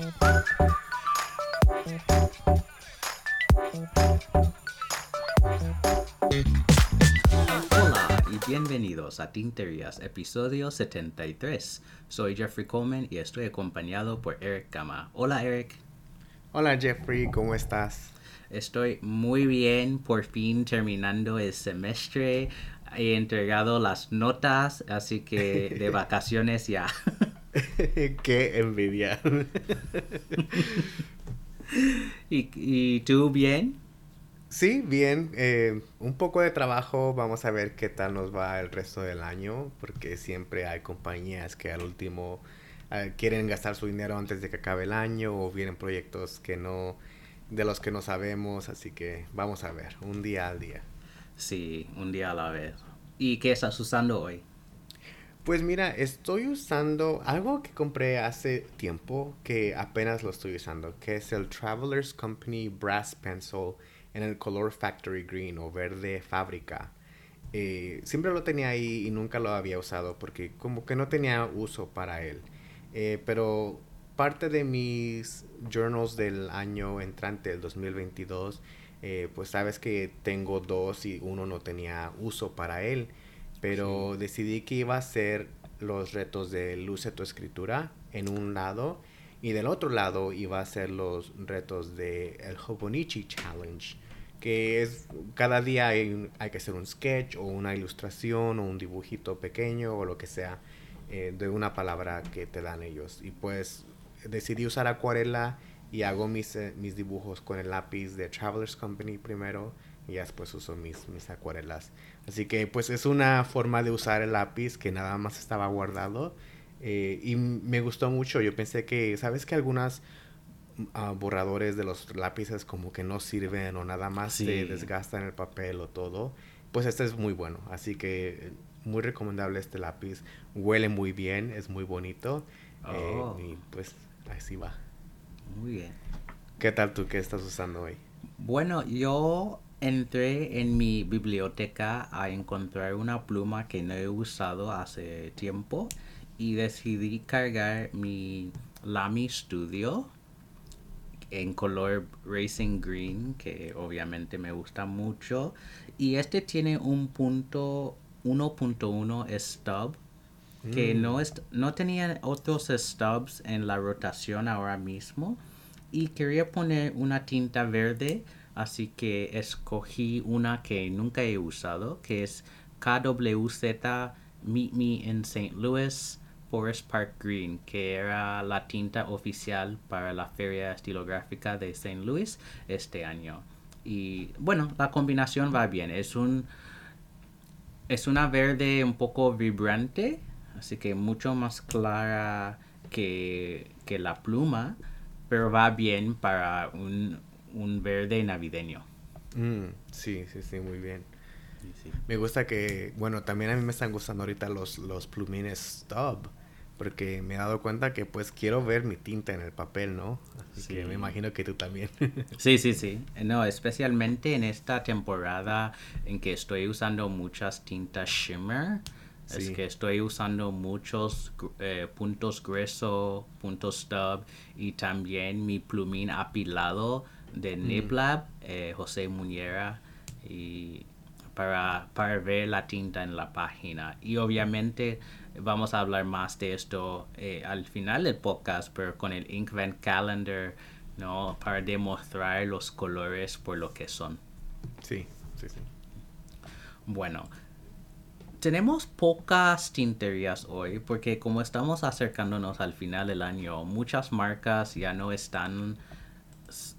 Hola y bienvenidos a Tinterías, episodio 73. Soy Jeffrey Coleman y estoy acompañado por Eric Gama. Hola Eric. Hola Jeffrey, ¿cómo estás? Estoy muy bien, por fin terminando el semestre. He entregado las notas, así que de vacaciones ya. Qué envidia. ¿Y, y tú bien? Sí, bien. eh, un poco de trabajo. Vamos a ver qué tal nos va el resto del año. Porque siempre hay compañías que al último eh, quieren gastar su dinero antes de que acabe el año. O vienen proyectos que no, de los que no sabemos. Así que vamos a ver, un día al día. Sí, un día a la vez. ¿Y qué estás usando hoy? Pues mira, estoy usando algo que compré hace tiempo que apenas lo estoy usando, que es el Travelers Company Brass Pencil en el color Factory Green o verde fábrica. Eh, siempre lo tenía ahí y nunca lo había usado porque como que no tenía uso para él. Eh, pero parte de mis journals del año entrante, el 2022, eh, pues sabes que tengo dos y uno no tenía uso para él. Pero decidí que iba a hacer los retos de Luce tu escritura en un lado y del otro lado iba a hacer los retos de el Hobonichi Challenge, que es cada día hay, hay que hacer un sketch o una ilustración o un dibujito pequeño o lo que sea eh, de una palabra que te dan ellos. Y pues decidí usar acuarela y hago mis, eh, mis dibujos con el lápiz de Travelers Company primero y después uso mis, mis acuarelas. Así que pues es una forma de usar el lápiz que nada más estaba guardado eh, y me gustó mucho. Yo pensé que, ¿sabes que algunas ah, borradores de los lápices como que no sirven o nada más Sí. se desgastan el papel o todo? Pues este es muy bueno. Así que eh, muy recomendable este lápiz. Huele muy bien, es muy bonito. eh, Oh. y pues así va. Muy bien. ¿Qué tal tú? ¿Qué estás usando hoy? Bueno, yo entré en mi biblioteca a encontrar una pluma que no he usado hace tiempo y decidí cargar mi Lamy Studio en color Racing Green, que obviamente me gusta mucho. Y este tiene un punto 1.1 stub que Mm. no, est- no tenía otros stubs en la rotación ahora mismo y quería poner una tinta verde así que escogí una que nunca he usado que es KWZ Meet Me in St. Louis Forest Park Green que era la tinta oficial para la feria estilográfica de St. Louis este año y bueno la combinación va bien es un es una verde un poco vibrante, así que mucho más clara que, que la pluma, pero va bien para un, un verde navideño. Mm, sí, sí, sí, muy bien. Me gusta que, bueno, también a mí me están gustando ahorita los, los plumines stub, porque me he dado cuenta que pues quiero ver mi tinta en el papel, ¿no? Así que Sí. me imagino que tú también. Sí, sí, sí. No, especialmente en esta temporada en que estoy usando muchas tintas shimmer. Es que estoy usando muchos eh, puntos gruesos, puntos stub y también mi plumín apilado de Niplab, eh, José Muñera, y para, para ver la tinta en la página. Y obviamente vamos a hablar más de esto eh, al final del podcast, pero con el Inkvent Calendar, ¿no? Para demostrar los colores por lo que son. sí, sí, sí. Bueno, tenemos pocas tinterías hoy porque como estamos acercándonos al final del año, muchas marcas ya no están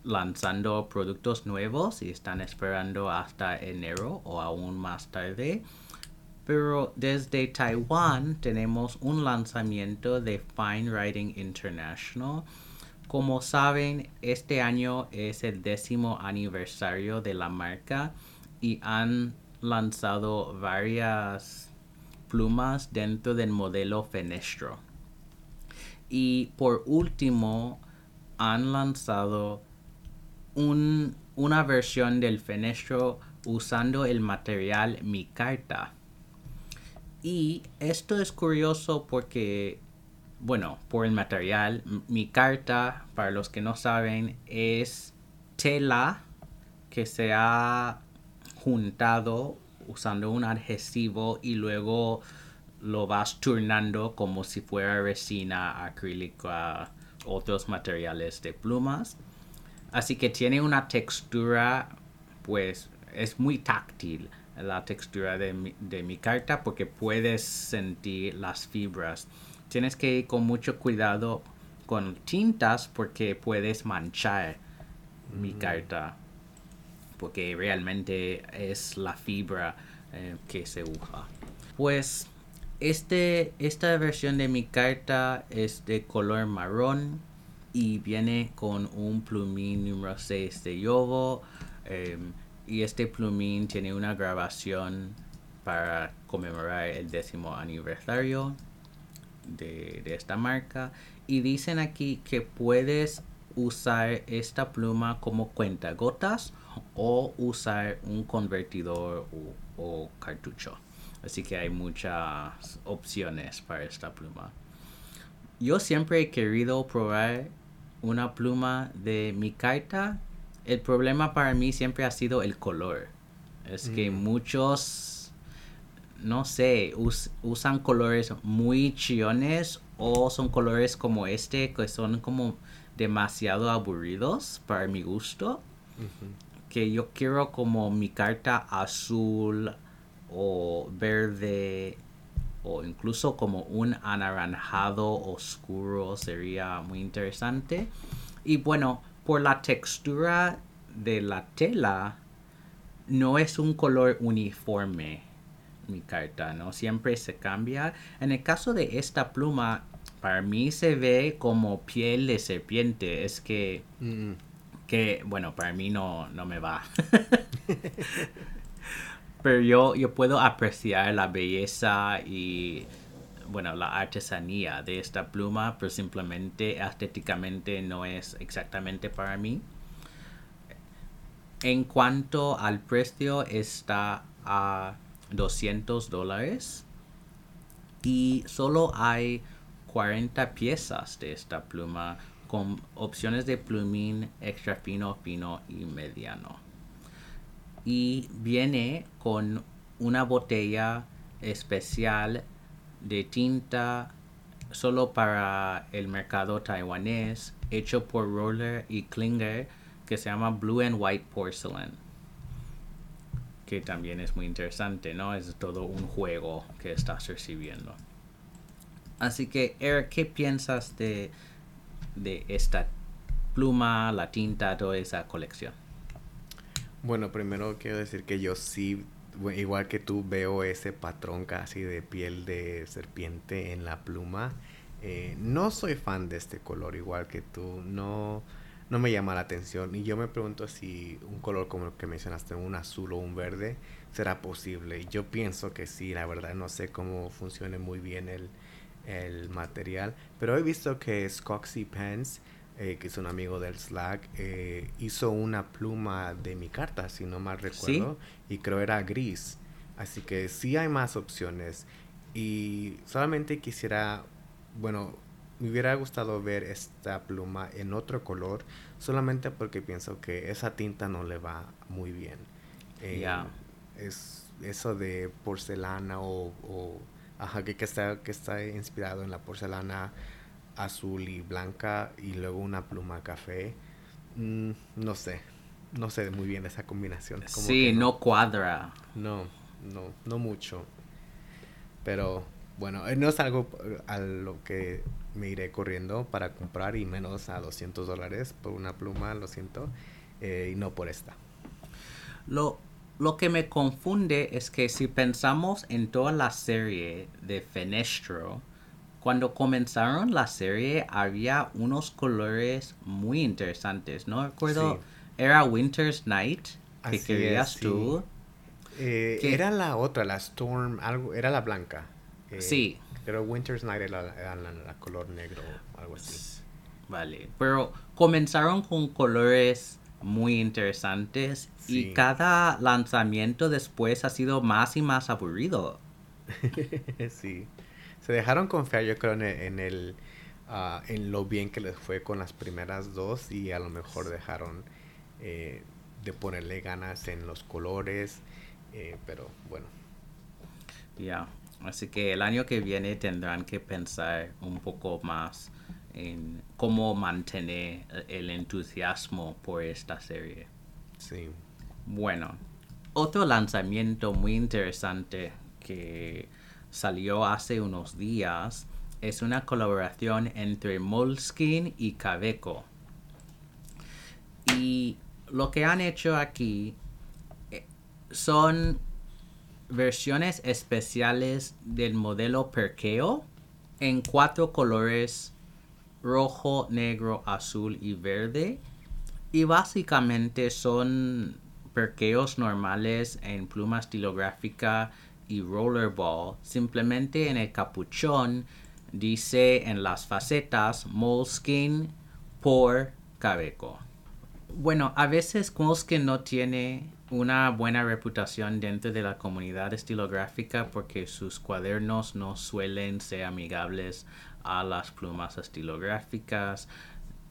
lanzando productos nuevos y están esperando hasta enero o aún más tarde. Pero desde Taiwán tenemos un lanzamiento de Fine Writing International. Como saben, este año es el décimo aniversario de la marca y han lanzado varias plumas dentro del modelo Fenestro. Y por último, han lanzado un- una versión del Fenestro usando el material micarta. Y esto es curioso porque bueno, por el material, mi carta, para los que no saben, es tela que se ha juntado usando un adhesivo y luego lo vas turnando como si fuera resina acrílica, otros materiales de plumas. Así que tiene una textura, pues es muy táctil la textura de mi, de mi carta porque puedes sentir las fibras. Tienes que ir con mucho cuidado con tintas porque puedes manchar mi carta porque realmente es la fibra eh, que se usa. Pues este, esta versión de mi carta es de color marrón y viene con un plumín número 6 de yogo em, y este plumín tiene una grabación para conmemorar el décimo aniversario de, de esta marca y dicen aquí que puedes usar esta pluma como cuentagotas o usar un convertidor o, cartucho. Así que hay muchas opciones para esta pluma. Yo siempre he querido probar una pluma de mi carta. El problema para mí siempre ha sido el color. Es que mm. muchos, no sé, usan colores muy chillones o son colores como este que son como demasiado aburridos para mi gusto que yo quiero como mi carta azul o verde o incluso como un anaranjado oscuro sería muy interesante. Y bueno, por la textura de la tela, no es un color uniforme mi carta, ¿no? Siempre se cambia. En el caso de esta pluma, para mí se ve como piel de serpiente. Es que... Mm que, bueno, para mí no, no me va. Pero yo, yo puedo apreciar la belleza y, bueno, la artesanía de esta pluma, pero simplemente estéticamente no es exactamente para mí. En cuanto al precio, está a 200 dólares y solo hay 40 piezas de esta pluma con opciones de plumín extra fino, fino y mediano. Y viene con una botella especial de tinta solo para el mercado taiwanés, hecho por Roller y Klinger, que se llama Blue and White Porcelain. Que también es muy interesante, ¿no? Es todo un juego que estás recibiendo. Así que, Eric, ¿qué piensas de de esta pluma, la tinta, toda esa colección? Bueno, primero quiero decir que yo sí, igual que tú, veo ese patrón casi de piel de serpiente en la pluma. Eh, no soy fan de este color, igual que tú. No, no me llama la atención. Y yo me pregunto si un color como el que mencionaste, un azul o un verde, será posible. Yo pienso que sí, la verdad. No sé cómo funcione muy bien el, el material. Pero he visto que Scoxy Pants, eh, que es un amigo del Slack, eh, hizo una pluma de mi carta, si no mal recuerdo, y creo era gris. Así que sí hay más opciones. Y solamente quisiera, bueno, me hubiera gustado ver esta pluma en otro color, solamente porque pienso que esa tinta no le va muy bien. Eh, es eso de porcelana o Ajá, que, está, que está inspirado en la porcelana azul y blanca y luego una pluma café. Mm, no sé, no sé muy bien esa combinación. sí, no. cuadra. No, no, no mucho. Pero bueno, eh, no es algo a lo que me iré corriendo para comprar y menos a 200 dólares por una pluma, lo siento, eh, y no por esta. Lo, lo que me confunde es que si pensamos en toda la serie de Fenestro, cuando comenzaron la serie había unos colores muy interesantes, ¿no? Recuerdo, era Winter's Night, que querías tú. Eh, era la otra, la Storm, algo, era la blanca. Eh, sí. Pero Winter's Night era, la, color negro, algo así. Vale, pero comenzaron con colores muy interesantes y cada lanzamiento después ha sido más y más aburrido. sí, Se dejaron confiar, yo creo, en el, en, el, en lo bien que les fue con las primeras dos y a lo mejor dejaron eh, de ponerle ganas en los colores, eh, pero bueno. Ya, así que el año que viene tendrán que pensar un poco más en cómo mantener el entusiasmo por esta serie. Sí. Bueno, otro lanzamiento muy interesante que salió hace unos días es una colaboración entre Moleskine y Caveco. Y lo que han hecho aquí eh, son versiones especiales del modelo Perkeo en cuatro colores rojo, negro, azul y verde. Y básicamente son perqueos normales en pluma estilográfica y rollerball. Simplemente en el capuchón dice en las facetas Moleskine por Cabeco. Bueno, a veces Moleskine no tiene una buena reputación dentro de la comunidad estilográfica porque sus cuadernos no suelen ser amigables a las plumas estilográficas,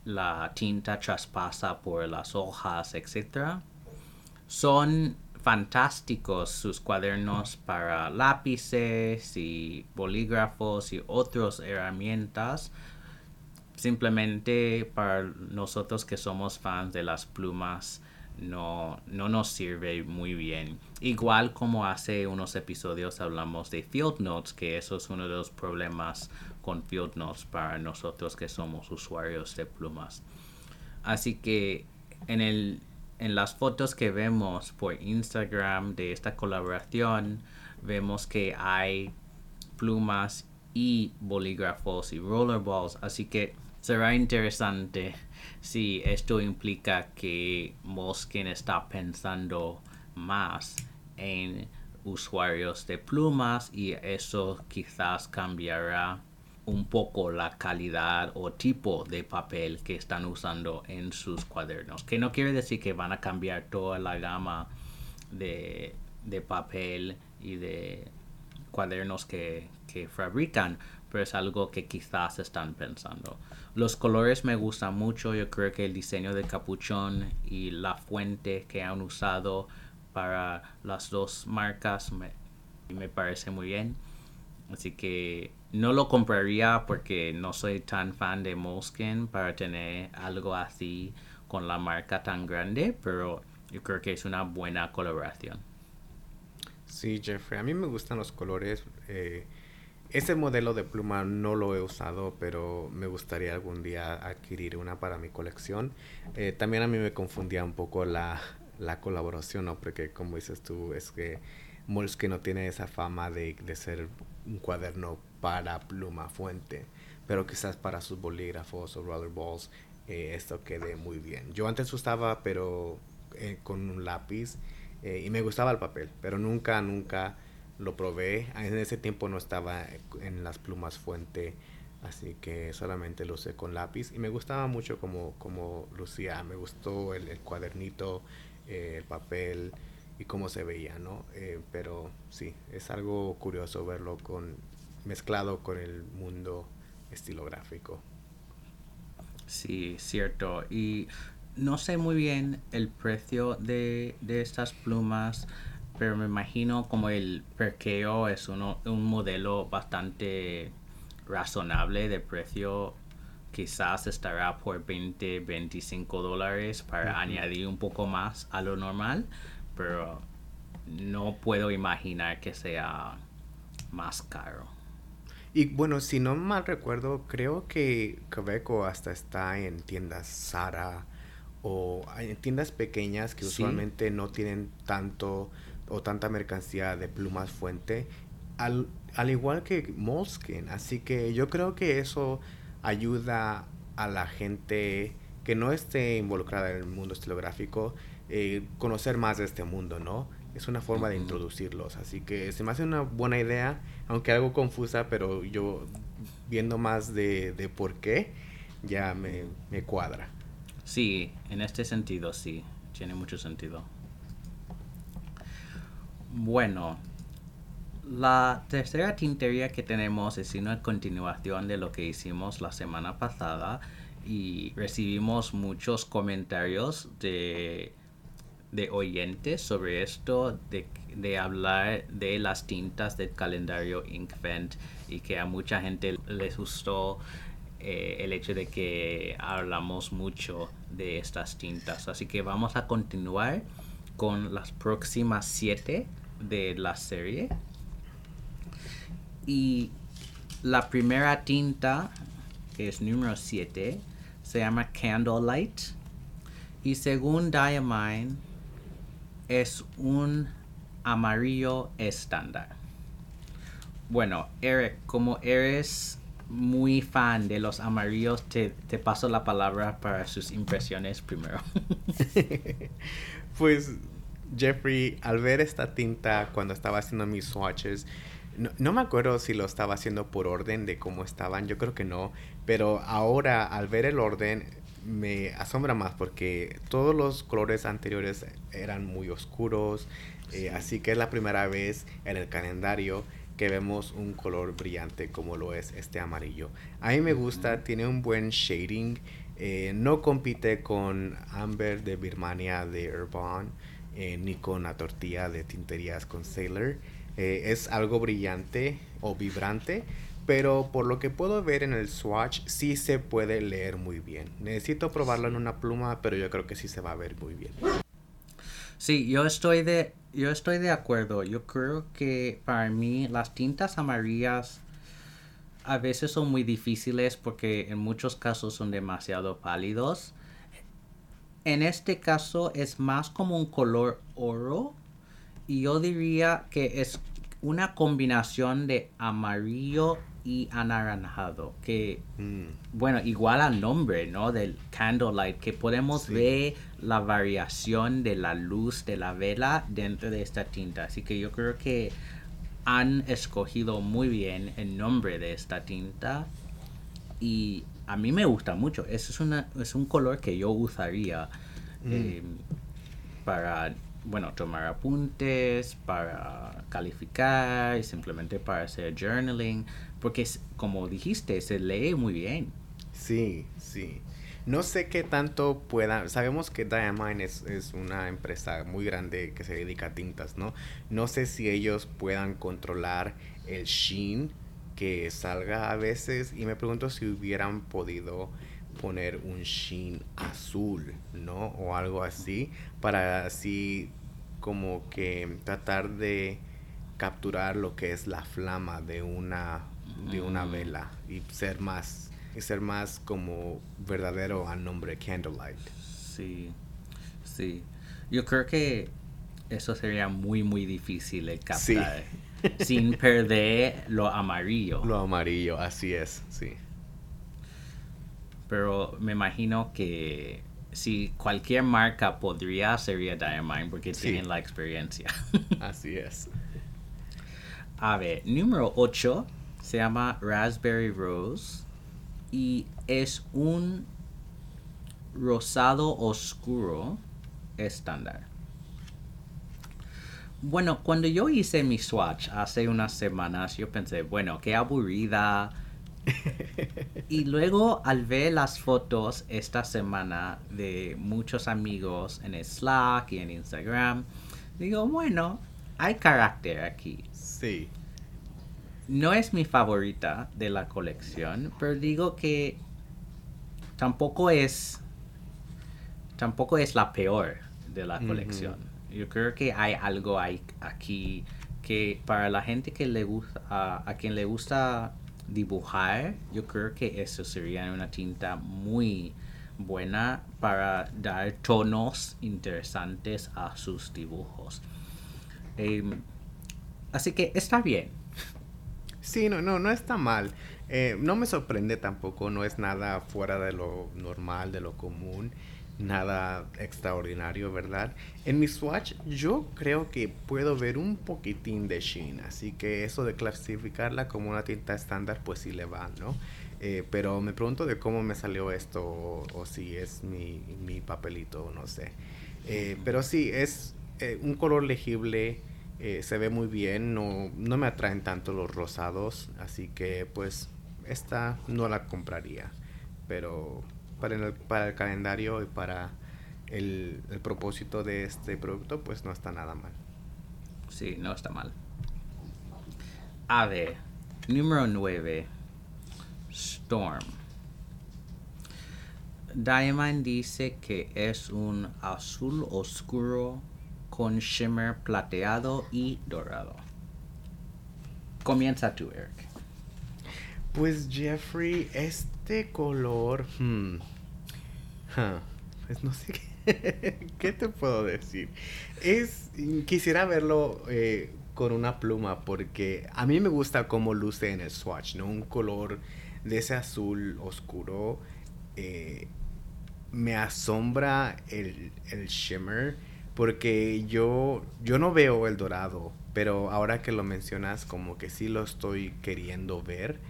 la tinta traspasa por las hojas, etc. Son fantásticos sus cuadernos para lápices y bolígrafos y otras herramientas. Simplemente para nosotros que somos fans de las plumas no, no nos sirve muy bien. Igual como hace unos episodios hablamos de Field Notes, que eso es uno de los problemas con Field Notes para nosotros que somos usuarios de plumas. Así que en, el, en las fotos que vemos por Instagram de esta colaboración, vemos que hay plumas y bolígrafos y rollerballs. Así que será interesante si esto implica que Moskin está pensando más en usuarios de plumas y eso quizás cambiará un poco la calidad o tipo de papel que están usando en sus cuadernos. Que no quiere decir que van a cambiar toda la gama de, papel y de cuadernos que, que fabrican, pero es algo que quizás están pensando. Los colores me gustan mucho, yo creo que el diseño del capuchón y la fuente que han usado para las dos marcas me, me parece muy bien. Así que no lo compraría porque no soy tan fan de Moleskine para tener algo así con la marca tan grande, pero yo creo que es una buena colaboración. Sí, Jeffrey, a mí me gustan los colores. Eh, ese modelo de pluma no lo he usado, pero me gustaría algún día adquirir una para mi colección. Eh, también a mí me confundía un poco la, la colaboración, ¿no? Porque como dices tú, es que Moleskine no tiene esa fama de, de ser un cuaderno para pluma fuente, pero quizás para sus bolígrafos o rollerballs eh, esto quede muy bien. Yo antes usaba, pero eh, con un lápiz eh, y me gustaba el papel, pero nunca, nunca lo probé. En ese tiempo no estaba en las plumas fuente, así que solamente lo usé con lápiz y me gustaba mucho como, como lucía. Me gustó el, el cuadernito, el papel y cómo se veía, ¿no? pero sí, es algo curioso verlo con mezclado con el mundo estilográfico. Sí, cierto. Y no sé muy bien el precio de, estas plumas, pero me imagino como el Perkeo es uno, un modelo bastante razonable de precio. Quizás estará por 20, 25 dólares para añadir un poco más a lo normal, pero no puedo imaginar que sea más caro. Y bueno, si no mal recuerdo, creo que Quebeco hasta está en tiendas Sara o en tiendas pequeñas que usualmente no tienen tanto o tanta mercancía de plumas fuente, al, al igual que Moleskine. Así que yo creo que eso ayuda a la gente que no esté involucrada en el mundo estilográfico eh, conocer más de este mundo, ¿no? es una forma de introducirlos. Así que se me hace una buena idea, aunque algo confusa, pero yo viendo más de, de por qué, ya me, me cuadra. Sí, en este sentido sí, tiene mucho sentido. Bueno, La tercera tintería que tenemos es una continuación de lo que hicimos la semana pasada y recibimos muchos comentarios de, de oyentes sobre esto, de, de, hablar de las tintas del calendario Inkvent y que a mucha gente les gustó eh, el hecho de que hablamos mucho de estas tintas. Así que vamos a continuar con las próximas siete de la serie. Y la primera tinta, que es número 7, se llama Candlelight. Y según Diamine, es un amarillo estándar. Bueno, Eric, como eres muy fan de los amarillos, te, te paso la palabra para sus impresiones primero. pues, Jeffrey, al ver esta tinta cuando estaba haciendo mis swatches, no, no, me acuerdo si lo estaba haciendo por orden de cómo estaban, yo creo que no, pero ahora al ver el orden me asombra más porque todos los colores anteriores eran muy oscuros, eh, así que es la primera vez en el calendario que vemos un color brillante como lo es este amarillo. A mí me gusta, tiene un buen shading, eh, no compite con Amber de Birmania de Urban, eh, ni con la tortilla de tinterías con Sailor. Eh, es algo brillante o vibrante, pero por lo que puedo ver en el swatch sí se puede leer muy bien. Necesito probarlo en una pluma, pero yo creo que sí se va a ver muy bien. Sí, yo estoy de yo estoy de acuerdo. Yo creo que para mí las tintas amarillas a veces son muy difíciles porque en muchos casos son demasiado pálidos. En este caso es más como un color oro y yo diría que es una combinación de amarillo y anaranjado, que, mm. bueno, igual al nombre, ¿no? Del candlelight, que podemos ver la variación de la luz de la vela dentro de esta tinta. Así que yo creo que han escogido muy bien el nombre de esta tinta y a mí me gusta mucho. Eso es, una, es un color que yo usaría mm. eh, para bueno, tomar apuntes, para calificar y simplemente para hacer journaling, porque como dijiste, se lee muy bien. Sí, sí. No sé qué tanto puedan, sabemos que Diamine es, es, una empresa muy grande que se dedica a tintas, ¿no? No sé si ellos puedan controlar el sheen que salga a veces y me pregunto si hubieran podido poner un sheen azul, ¿no? O algo así, para así como que tratar de capturar lo que es la flama de una de una mm. vela y ser más y ser más como verdadero al nombre Candlelight. Sí. Sí. Yo creo que eso sería muy muy difícil de captar sin perder lo amarillo. Lo amarillo, así es, sí. Pero me imagino que si cualquier marca podría, sería Diamine porque tienen la experiencia. Así es. A ver, número 8 se llama Raspberry Rose y es un rosado oscuro estándar. Bueno, cuando yo hice mi swatch hace unas semanas, yo pensé, bueno, qué aburrida y luego al ver las fotos esta semana de muchos amigos en Slack y en Instagram, digo, bueno, hay carácter aquí. Sí. No es mi favorita de la colección, pero digo que tampoco es tampoco es la peor de la colección. Yo creo que hay algo aquí que para la gente que le gusta a quien le gusta dibujar, yo creo que eso sería una tinta muy buena para dar tonos interesantes a sus dibujos. Em, así que está bien. Sí, no, no, no está mal. Eh, no me sorprende tampoco, no es nada fuera de lo normal, de lo común nada extraordinario, ¿verdad? En mi swatch yo creo que puedo ver un poquitín de sheen, así que eso de clasificarla como una tinta estándar pues sí le va, ¿no? Eh, pero me pregunto de cómo me salió esto o, si es mi, mi, papelito, no sé. Eh, pero sí, es un color legible Eh, se ve muy bien, no, no me atraen tanto los rosados, así que pues esta no la compraría. Pero para el, para el calendario y para el, el propósito de este producto, pues no está nada mal. Sí, no está mal. A ver, número 9. Storm. Diamond dice que es un azul oscuro con shimmer plateado y dorado. Comienza tú, Eric. Pues Jeffrey, este color... hmm, pues no sé qué, qué te puedo decir. Es... Quisiera verlo eh, con una pluma porque a mí me gusta cómo luce en el swatch, ¿no? Un color de ese azul oscuro. eh, me asombra el, el shimmer porque yo, yo no veo el dorado, pero ahora que lo mencionas como que sí lo estoy queriendo ver.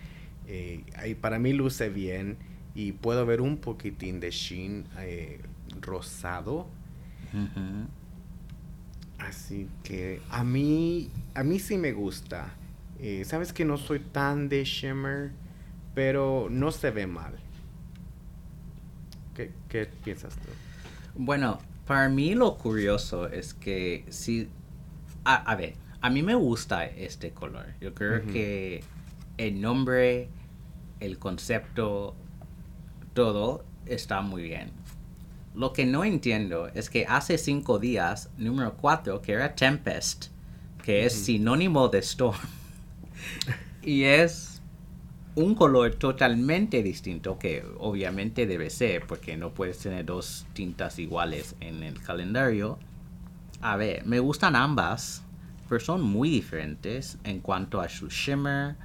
Eh, ahí para mí luce bien y puedo ver un poquitín de sheen eh, rosado. Así que a mí, a mí sí me gusta. Eh, Sabes que no soy tan de shimmer, pero no se ve mal. ¿Qué, qué piensas tú? Bueno, para mí lo curioso es que si... A, a ver, a mí me gusta este color. Yo creo que el nombre, el concepto, todo está muy bien. Lo que no entiendo es que hace cinco días, número cuatro, que era Tempest, que es sinónimo de Storm, y es un color totalmente distinto que obviamente debe ser porque no puedes tener dos tintas iguales en el calendario. A ver, me gustan ambas, pero son muy diferentes en cuanto a su shimmer.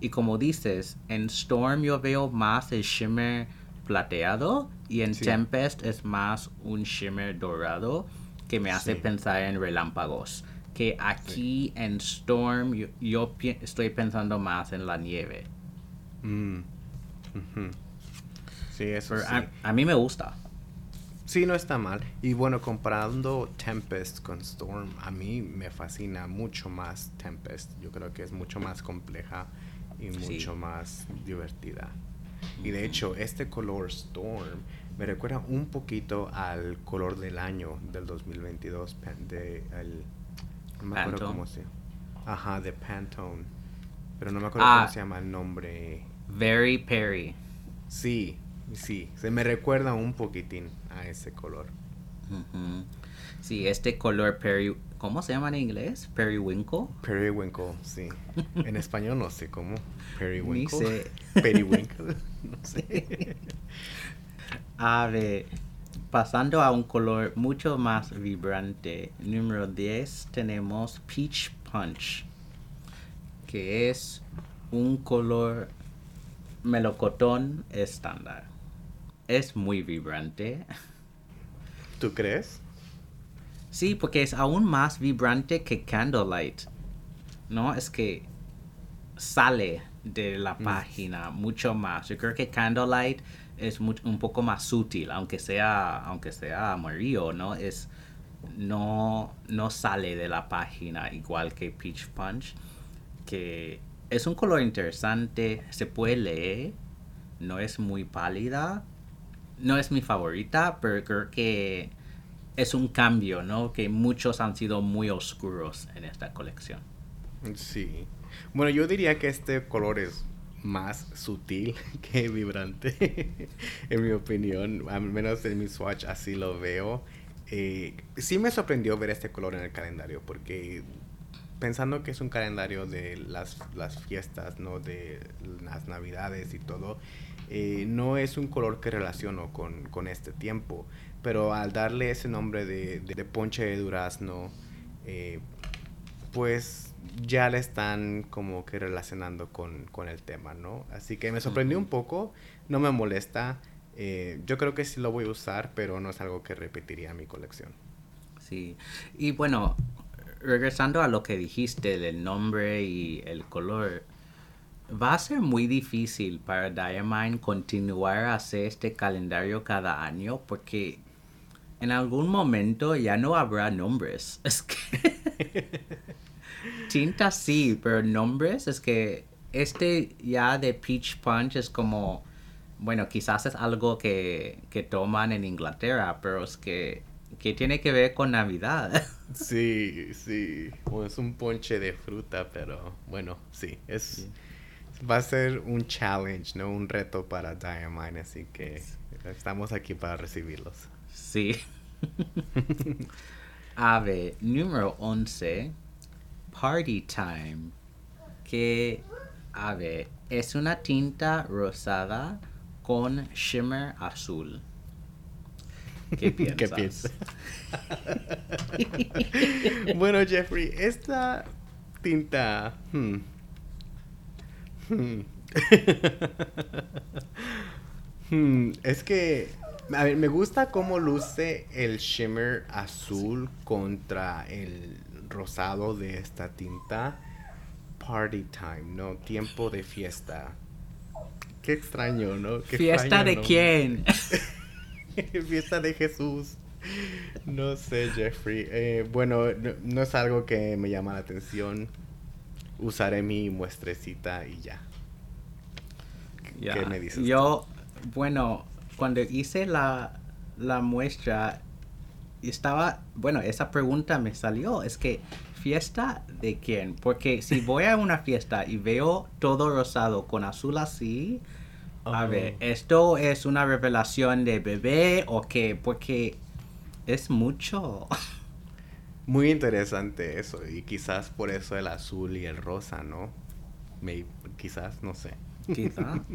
Y como dices, en Storm yo veo más el shimmer plateado y en Sí. Tempest es más un shimmer dorado que me hace Sí. pensar en relámpagos. Que aquí en Storm yo, estoy pensando más en la nieve. Mm. Sí, eso sí. a, a mí me gusta. Sí, no está mal. Y bueno, comparando Tempest con Storm, a mí me fascina mucho más Tempest. Yo creo que es mucho más compleja y Sí. mucho más divertida. Y de hecho, este color Storm me recuerda un poquito al color del año del 2022 pan- de el no me acuerdo Pantone. cómo se Ajá, de Pantone. Pero no me acuerdo Ah. cómo se llama el nombre. Very Perry. Sí, sí, se me recuerda un poquitín a ese color. Sí, este color Perry... ¿Cómo se llama en inglés? Periwinkle. Periwinkle, sí. En español no sé cómo. Periwinkle. Ni sé. Periwinkle, no sé. A ver, pasando a un color mucho más vibrante. Número 10 tenemos Peach Punch. Que es un color melocotón estándar. Es muy vibrante. ¿Tú crees? Sí, porque es aún más vibrante que Candlelight. ¿No? Es que sale de la Mm. página mucho más. Yo creo que Candlelight es un poco más sutil, aunque sea, aunque sea amarillo, ¿no? Es no, no sale de la página igual que Peach Punch. Que es un color interesante, se puede leer, no es muy pálida. No es mi favorita, pero creo que es un cambio, ¿no? Que muchos han sido muy oscuros en esta colección. Sí. Bueno, yo diría que este color es más sutil que vibrante, en mi opinión. Al menos en mi swatch así lo veo. Eh, sí me sorprendió ver este color en el calendario, porque pensando que es un calendario de las, las fiestas, ¿no? De las navidades y todo, eh, no es un color que relaciono con, con este tiempo. Pero al darle ese nombre de, de- de ponche de durazno, eh, pues ya le están como que relacionando con, con el tema, ¿no? Así que me sorprendió un poco, no me molesta. eh, yo creo que sí lo voy a usar, pero no es algo que repetiría en mi colección. Sí. Y bueno, regresando a lo que dijiste del nombre y el color, va a ser muy difícil para Diamond continuar a hacer este calendario cada año porque en algún momento ya no habrá nombres. Es que Tinta sí, pero nombres es que este ya de Peach Punch es como, bueno, quizás es algo que, que toman en Inglaterra, pero es que, que tiene que ver con Navidad. Sí, sí. Bueno, es un ponche de fruta, pero bueno, sí, es va a ser un challenge, no un reto para Diamine, así que estamos aquí para recibirlos. Sí. Ave número 11, Party Time, que, a ver, es una tinta rosada con shimmer azul. ¿Qué piensas? ¿Qué piensas? bueno, Jeffrey, esta tinta... hmm, hmm. Hmm, es que, a ver, me gusta cómo luce el shimmer azul contra el rosado de esta tinta. Party time, ¿no? Tiempo de fiesta. Qué extraño, ¿no? Qué ¿Fiesta extraño de quién? Fiesta de Jesús. No sé, Jeffrey. Eh, bueno, no, no es algo que me llama la atención. Usaré mi muestrecita y ya. ¿Qué me dices? tú? Yo, bueno, cuando hice la, la muestra, estaba, bueno, esa pregunta me salió, es que, ¿fiesta de quién? Porque si voy a una fiesta y veo todo rosado con azul así, a Oh. ver, ¿esto es una revelación de bebé o qué? Porque es mucho. Muy interesante eso. Y quizás por eso el azul y el rosa, ¿no? Me- quizás, no sé. Quizá.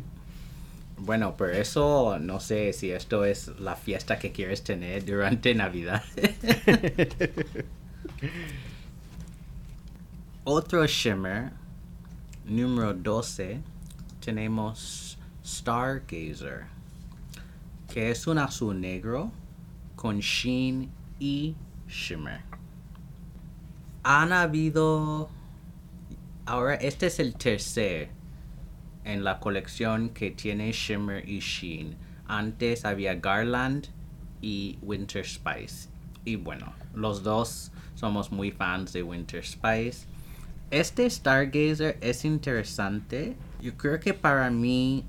Bueno, pero eso no sé si esto es la fiesta que quieres tener durante Navidad. Otro shimmer, número 12, tenemos Stargazer, que es un azul negro con sheen y shimmer. Han habido... Ahora, este es el tercer en la colección que tiene Shimmer y Sheen. Antes había Garland y Winter Spice. Y bueno, los dos somos muy fans de Winter Spice. Este Stargazer es interesante. Yo creo que para mí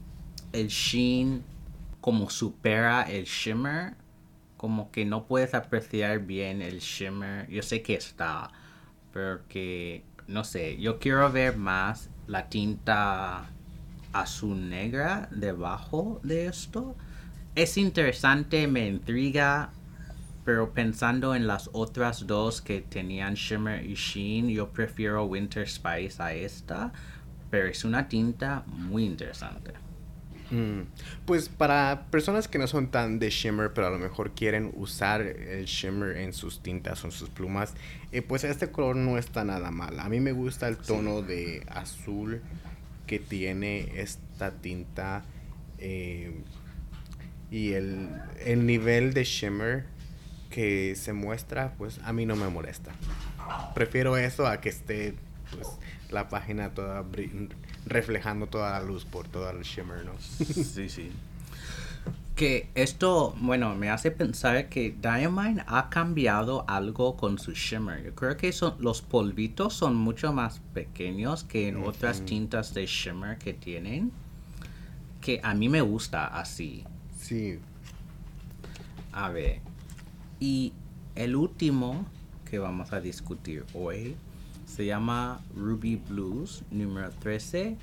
el Sheen como supera el Shimmer. Como que no puedes apreciar bien el Shimmer. Yo sé que está. Pero que, no sé, yo quiero ver más la tinta azul negra debajo de esto. Es interesante, me intriga, pero pensando en las otras dos que tenían Shimmer y Sheen, yo prefiero Winter Spice a esta, pero es una tinta muy interesante. Mm, Pues para personas que no son tan de shimmer, pero a lo mejor quieren usar el shimmer en sus tintas o en sus plumas, eh, pues este color no está nada mal. A mí me gusta el tono de azul que tiene esta tinta eh, y el, el nivel de shimmer que se muestra, pues a mí no me molesta. Prefiero eso a que esté pues la página toda bri- reflejando toda la luz por todo el shimmer, ¿no? Sí, sí. Que esto, bueno, me hace pensar que Diamine ha cambiado algo con su shimmer. Yo creo que son, los polvitos son mucho más pequeños que en otras tintas de shimmer que tienen. Que a mí me gusta así. Sí, A ver. Y el último que vamos a discutir hoy se llama Ruby Blues número 13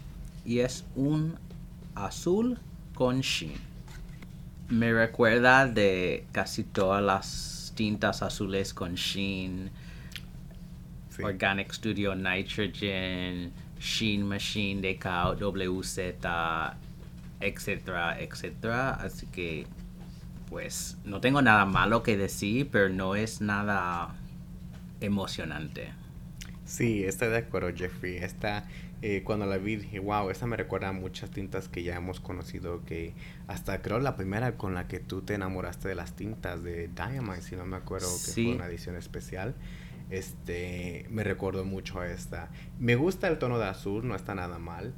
y es un azul con sheen. Me recuerda de casi todas las tintas azules con sheen, sí. Organic Studio Nitrogen, Sheen Machine de WZ, etcétera, etcétera. Así que, pues, no tengo nada malo que decir, pero no es nada emocionante. Sí, estoy de acuerdo, Jeffrey. Esta, eh, cuando la vi, dije, wow, esta me recuerda a muchas tintas que ya hemos conocido, que hasta creo la primera con la que tú te enamoraste de las tintas de Diamond, si no me acuerdo que Sí. fue una edición especial. Este, me recuerdo mucho a esta. Me gusta el tono de azul, no está nada mal.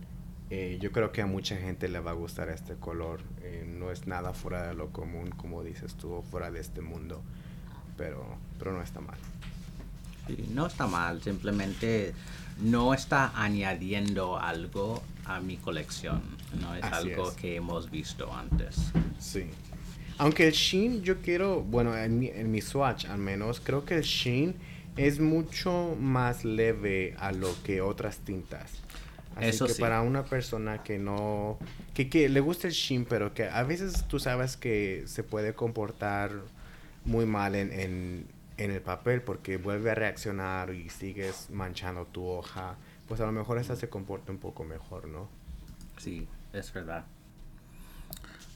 Eh, yo creo que a mucha gente le va a gustar este color. Eh, no es nada fuera de lo común, como dices tú, o fuera de este mundo. Pero, pero no está mal. Sí, no está mal, simplemente no está añadiendo algo a mi colección. No es Así algo es. que hemos visto antes. Sí. Aunque el Sheen, yo quiero, bueno, en mi, en mi Swatch al menos, creo que el Sheen es mucho más leve a lo que otras tintas. Así Eso que sí. para una persona que no, que, que le gusta el Sheen, pero que a veces tú sabes que se puede comportar muy mal en, en, en el papel porque vuelve a reaccionar y sigues manchando tu hoja, pues a lo mejor esta se comporta un poco mejor, ¿no? Sí, es verdad.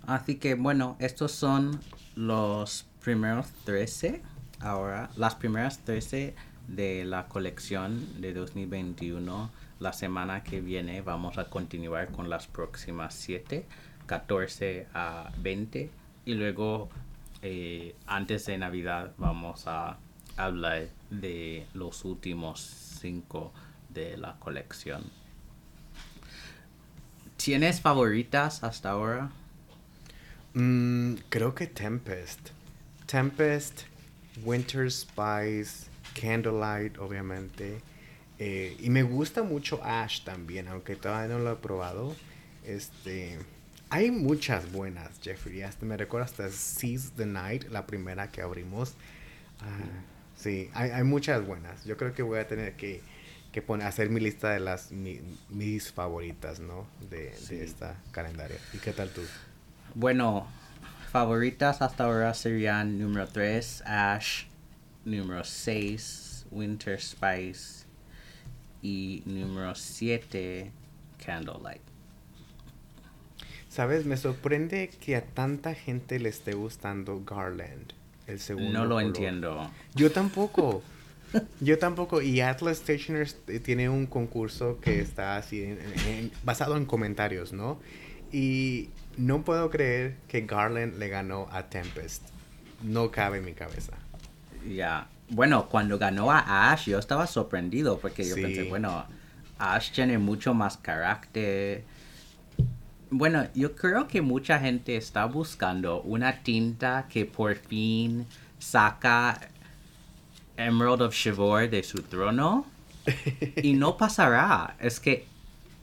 Así que bueno, estos son los primeros 13. Ahora, las primeras 13 de la colección de 2021. La semana que viene vamos a continuar con las próximas 7, 14 a 20. Y luego, eh, antes de Navidad, vamos a hablar de los últimos 5 de la colección. ¿Tienes favoritas hasta ahora? Mm, creo que Tempest. Tempest, Winter Spice, Candlelight, obviamente. Eh, y me gusta mucho Ash también, aunque todavía no lo he probado. Este, hay muchas buenas, Jeffrey. Hasta me recuerdo hasta Seize the Night, la primera que abrimos. Ah, sí, hay, hay muchas buenas. Yo creo que voy a tener que, que poner, hacer mi lista de las mi- mis favoritas, ¿no? De, Sí. de esta calendario. ¿Y qué tal tú? Bueno, favoritas hasta ahora serían número 3, Ash, número 6, Winter Spice y número 7, Candlelight. Sabes, me sorprende que a tanta gente le esté gustando Garland, el segundo. No lo color. entiendo. Yo tampoco. Yo tampoco. Y Atlas Stationers eh, tiene un concurso que está así en- en- basado en comentarios, ¿no? Y no puedo creer que Garland le ganó a Tempest. No cabe en mi cabeza. Ya. Bueno, cuando ganó a Ash, yo estaba sorprendido porque yo Sí. pensé, bueno, Ash tiene mucho más carácter. Bueno, yo creo que mucha gente está buscando una tinta que por fin saca Emerald of Shivor de su trono. Y no pasará. Es que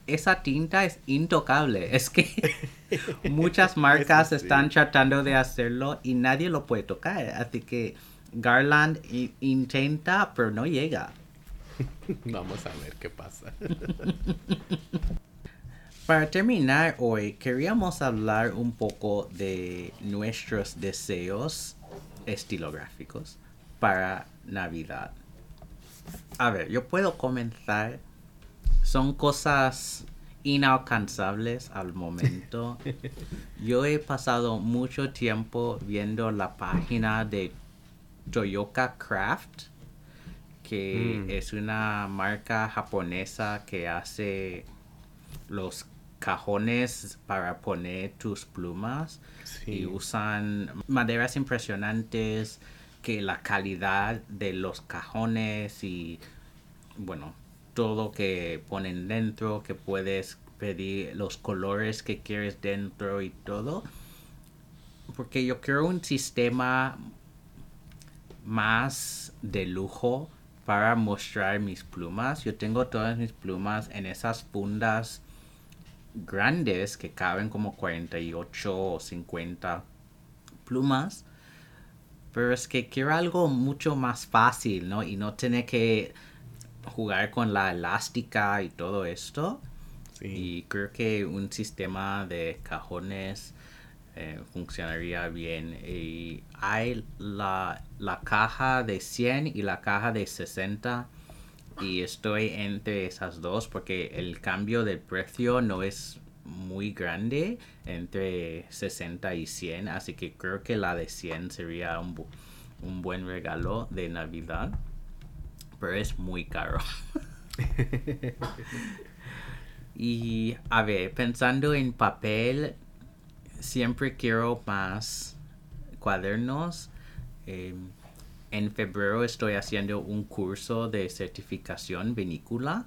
esa tinta es intocable. Es que muchas marcas sí. están tratando de hacerlo y nadie lo puede tocar. Así que Garland intenta, pero no llega. Vamos a ver qué pasa. Para terminar hoy, queríamos hablar un poco de nuestros deseos estilográficos para Navidad. A ver, yo puedo comenzar. Son cosas inalcanzables al momento. Yo he pasado mucho tiempo viendo la página de Toyoka Craft, que Mm. es una marca japonesa que hace los cajones para poner tus plumas y usan maderas impresionantes que la calidad de los cajones y bueno todo que ponen dentro que puedes pedir los colores que quieres dentro y todo porque yo quiero un sistema más de lujo para mostrar mis plumas. Yo tengo todas mis plumas en esas fundas grandes que caben como 48 o 50 plumas. Pero es que quiero algo mucho más fácil, ¿no? Y no tener que jugar con la elástica y todo esto. Sí. Y creo que un sistema de cajones eh, funcionaría bien. Y hay la, la caja de 100 y la caja de 60. Y estoy entre esas dos porque el cambio del precio no es muy grande entre 60 y 100. Así que creo que la de 100 sería un, bu- un buen regalo de Navidad. Pero es muy caro. Y a ver, pensando en papel, siempre quiero más cuadernos. Eh, en febrero estoy haciendo un curso de certificación vinícola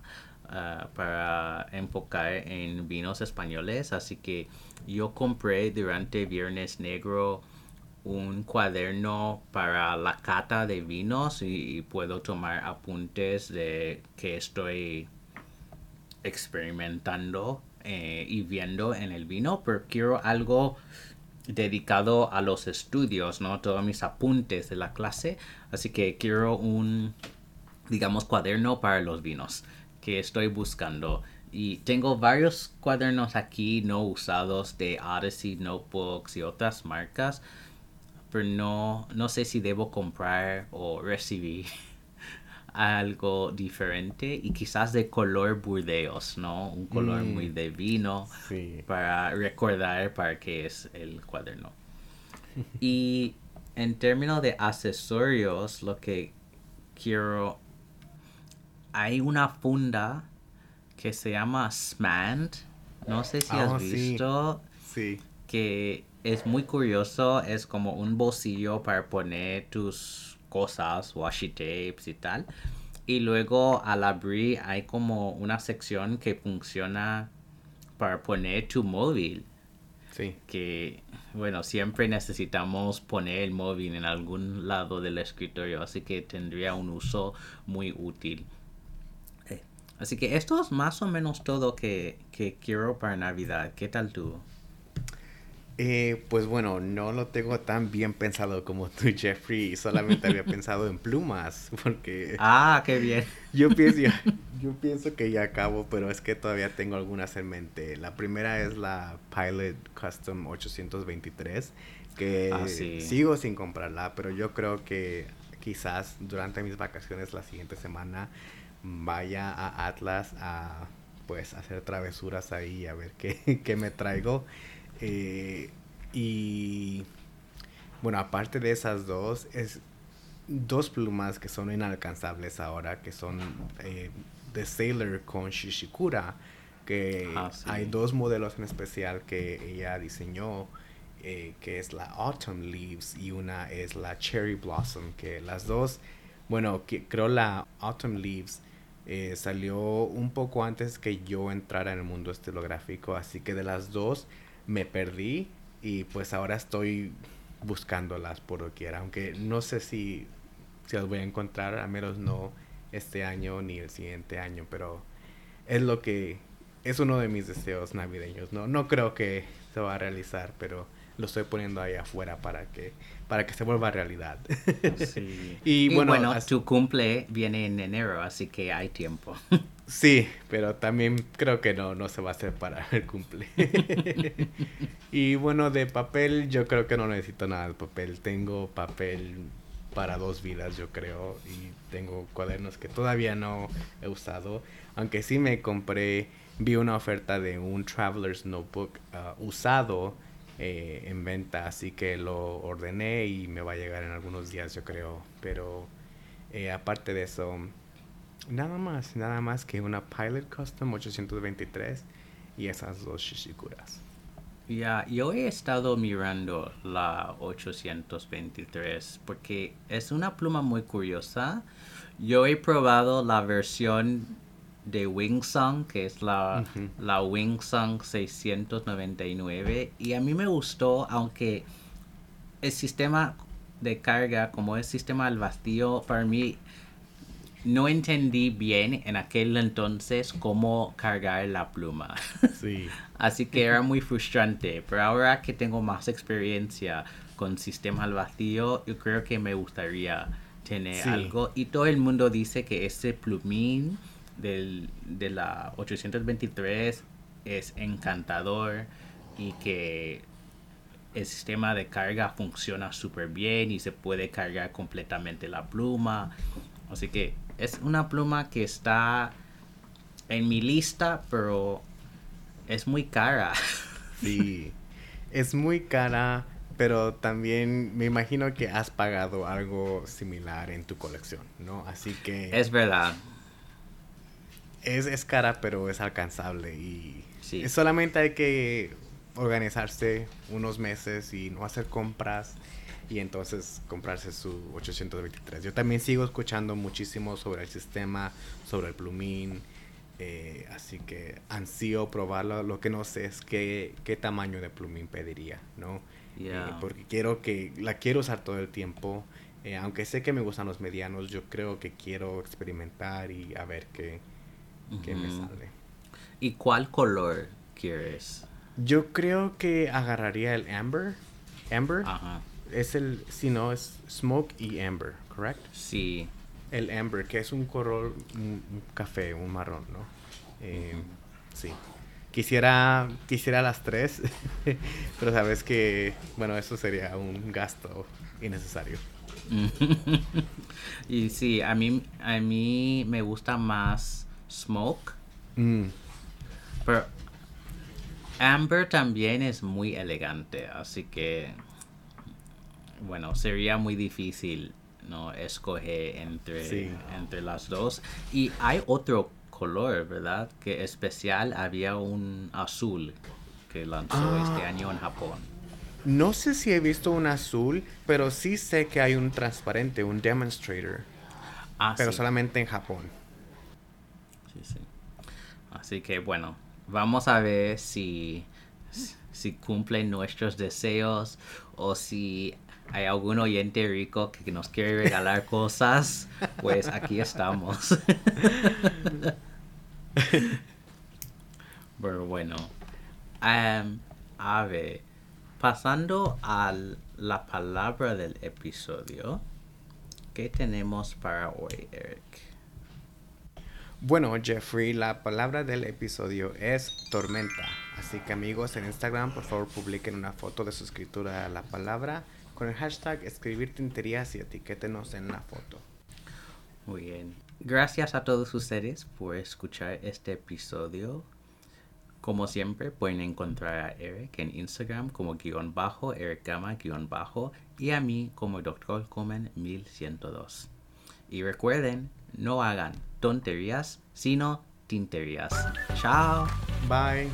ah, para enfocar en vinos españoles. Así que yo compré durante Viernes Negro un cuaderno para la cata de vinos y, puedo tomar apuntes de que estoy experimentando eh, y viendo en el vino, pero quiero algo dedicado a los estudios, ¿no? Todos mis apuntes de la clase, así que quiero un, digamos, cuaderno para los vinos que estoy buscando. Y tengo varios cuadernos aquí no usados de Odyssey Notebooks y otras marcas pero no, no sé si debo comprar o recibir algo diferente y quizás de color burdeos, ¿no? Un color mm. muy de vino para recordar para qué es el cuaderno. y en términos de accesorios, lo que quiero... Hay una funda que se llama Smand. No sé si has ah, visto. sí. Que es muy curioso, es como un bolsillo para poner tus cosas, washi tapes y tal. Y luego al abrir hay como una sección que funciona para poner tu móvil. Sí. Que, bueno, siempre necesitamos poner el móvil en algún lado del escritorio, así que tendría un uso muy útil. Eh, así que esto es más o menos todo que, que quiero para Navidad. ¿Qué tal tú? Eh, pues bueno, no lo tengo tan bien pensado como tú, Jeffrey. Solamente había pensado en plumas, porque... Ah, qué bien. Yo pienso, yo pienso que ya acabo, pero es que todavía tengo algunas en mente. La primera es la Pilot Custom 823, que ah, sigo sin comprarla, pero yo creo que quizás durante mis vacaciones la siguiente semana vaya a Atlas a pues hacer travesuras ahí a ver qué, qué me traigo. Eh, y bueno, aparte de esas dos, es dos plumas que son inalcanzables ahora, que son eh, The Sailor con Shishikura, que ah, hay dos modelos en especial que ella diseñó, eh, que es la Autumn Leaves y una es la Cherry Blossom, que las dos, bueno, que, creo la Autumn Leaves salió un poco antes que yo entrara en el mundo estilográfico, así que de las dos me perdí y pues ahora estoy buscándolas por doquiera, aunque no sé si, si las voy a encontrar, al menos no este año ni el siguiente año, pero es lo que es uno de mis deseos navideños. No, no creo que se va a realizar, pero lo estoy poniendo ahí afuera para que para que se vuelva realidad. y, bueno, tu cumple viene en enero, así que hay tiempo. Sí, pero también creo que no, no se va a hacer para el cumple. y bueno, de papel yo creo que no necesito nada de papel. Tengo papel para dos vidas, yo creo. Y tengo cuadernos que todavía no he usado. Aunque sí me compré, vi una oferta de un Traveler's Notebook ah, usado eh, en venta. Así que lo ordené y me va a llegar en algunos días, yo creo. Pero eh, aparte de eso Nada más, nada más que una Pilot Custom 823 y esas dos Shishikuras. Ya, yo he estado mirando la 823 porque es una pluma muy curiosa. Yo he probado la versión de Wingsong, que es la, la Wingsong 699, y a mí me gustó, aunque el sistema de carga, como el sistema al vacío, para mí no entendí bien en aquel entonces cómo cargar la pluma. Sí. Así que era muy frustrante. Pero ahora que tengo más experiencia con sistema al vacío, yo creo que me gustaría tener algo. Y todo el mundo dice que ese plumín del, de la 823 es encantador y que el sistema de carga funciona súper bien y se puede cargar completamente la pluma. Así que es una pluma que está en mi lista, pero es muy cara. Sí, es muy cara, pero también me imagino que has pagado algo similar en tu colección, ¿no? Así que... Es verdad. Es, es cara, pero es alcanzable y sí. solamente hay que organizarse unos meses y no hacer compras y entonces comprarse su 823. Yo también sigo escuchando muchísimo sobre el sistema, sobre el plumín, eh, así que ansío probarlo. Lo que no sé es qué, qué tamaño de plumín pediría, ¿no? eh, porque quiero que la quiero usar todo el tiempo. Eh, aunque sé que me gustan los medianos, yo creo que quiero experimentar y a ver qué, qué me sale. ¿Y cuál color quieres? Yo creo que agarraría el amber. Amber Ajá. Es el, si no, es smoke y amber, ¿correct? Sí. El amber, que es un color un, un café, un marrón, ¿no? Eh, Sí. Quisiera, quisiera las tres, pero sabes que, bueno, eso sería un gasto innecesario. y sí, a mí, a mí me gusta más Smoke, Mm, pero Amber también es muy elegante, así que, bueno, sería muy difícil, ¿no? Escoger entre, Sí. entre las dos. Y hay otro color, ¿verdad? Que especial había un azul que lanzó Ah. este año en Japón. No sé si he visto un azul, pero sí sé que hay un transparente, un demonstrator, Ah, pero sí. solamente en Japón. Sí, sí. Así que bueno, vamos a ver si, si cumplen nuestros deseos o si hay algún oyente rico que nos quiere regalar cosas, pues aquí estamos. Pero bueno, ver, pasando a la palabra del episodio, ¿qué tenemos para hoy, Eric? Bueno, Jeffrey, la palabra del episodio es tormenta. Así que amigos en Instagram, por favor publiquen una foto de su escritura a la palabra con el hashtag escribir tinterías y etiquétenos en la foto. Muy bien. Gracias a todos ustedes por escuchar este episodio. Como siempre, pueden encontrar a Eric en Instagram como guion bajo, Eric Gama guion bajo, y a mí como Dr. Comen 1102. Y recuerden, no hagan tonterías, sino tinterías. Chao. Bye.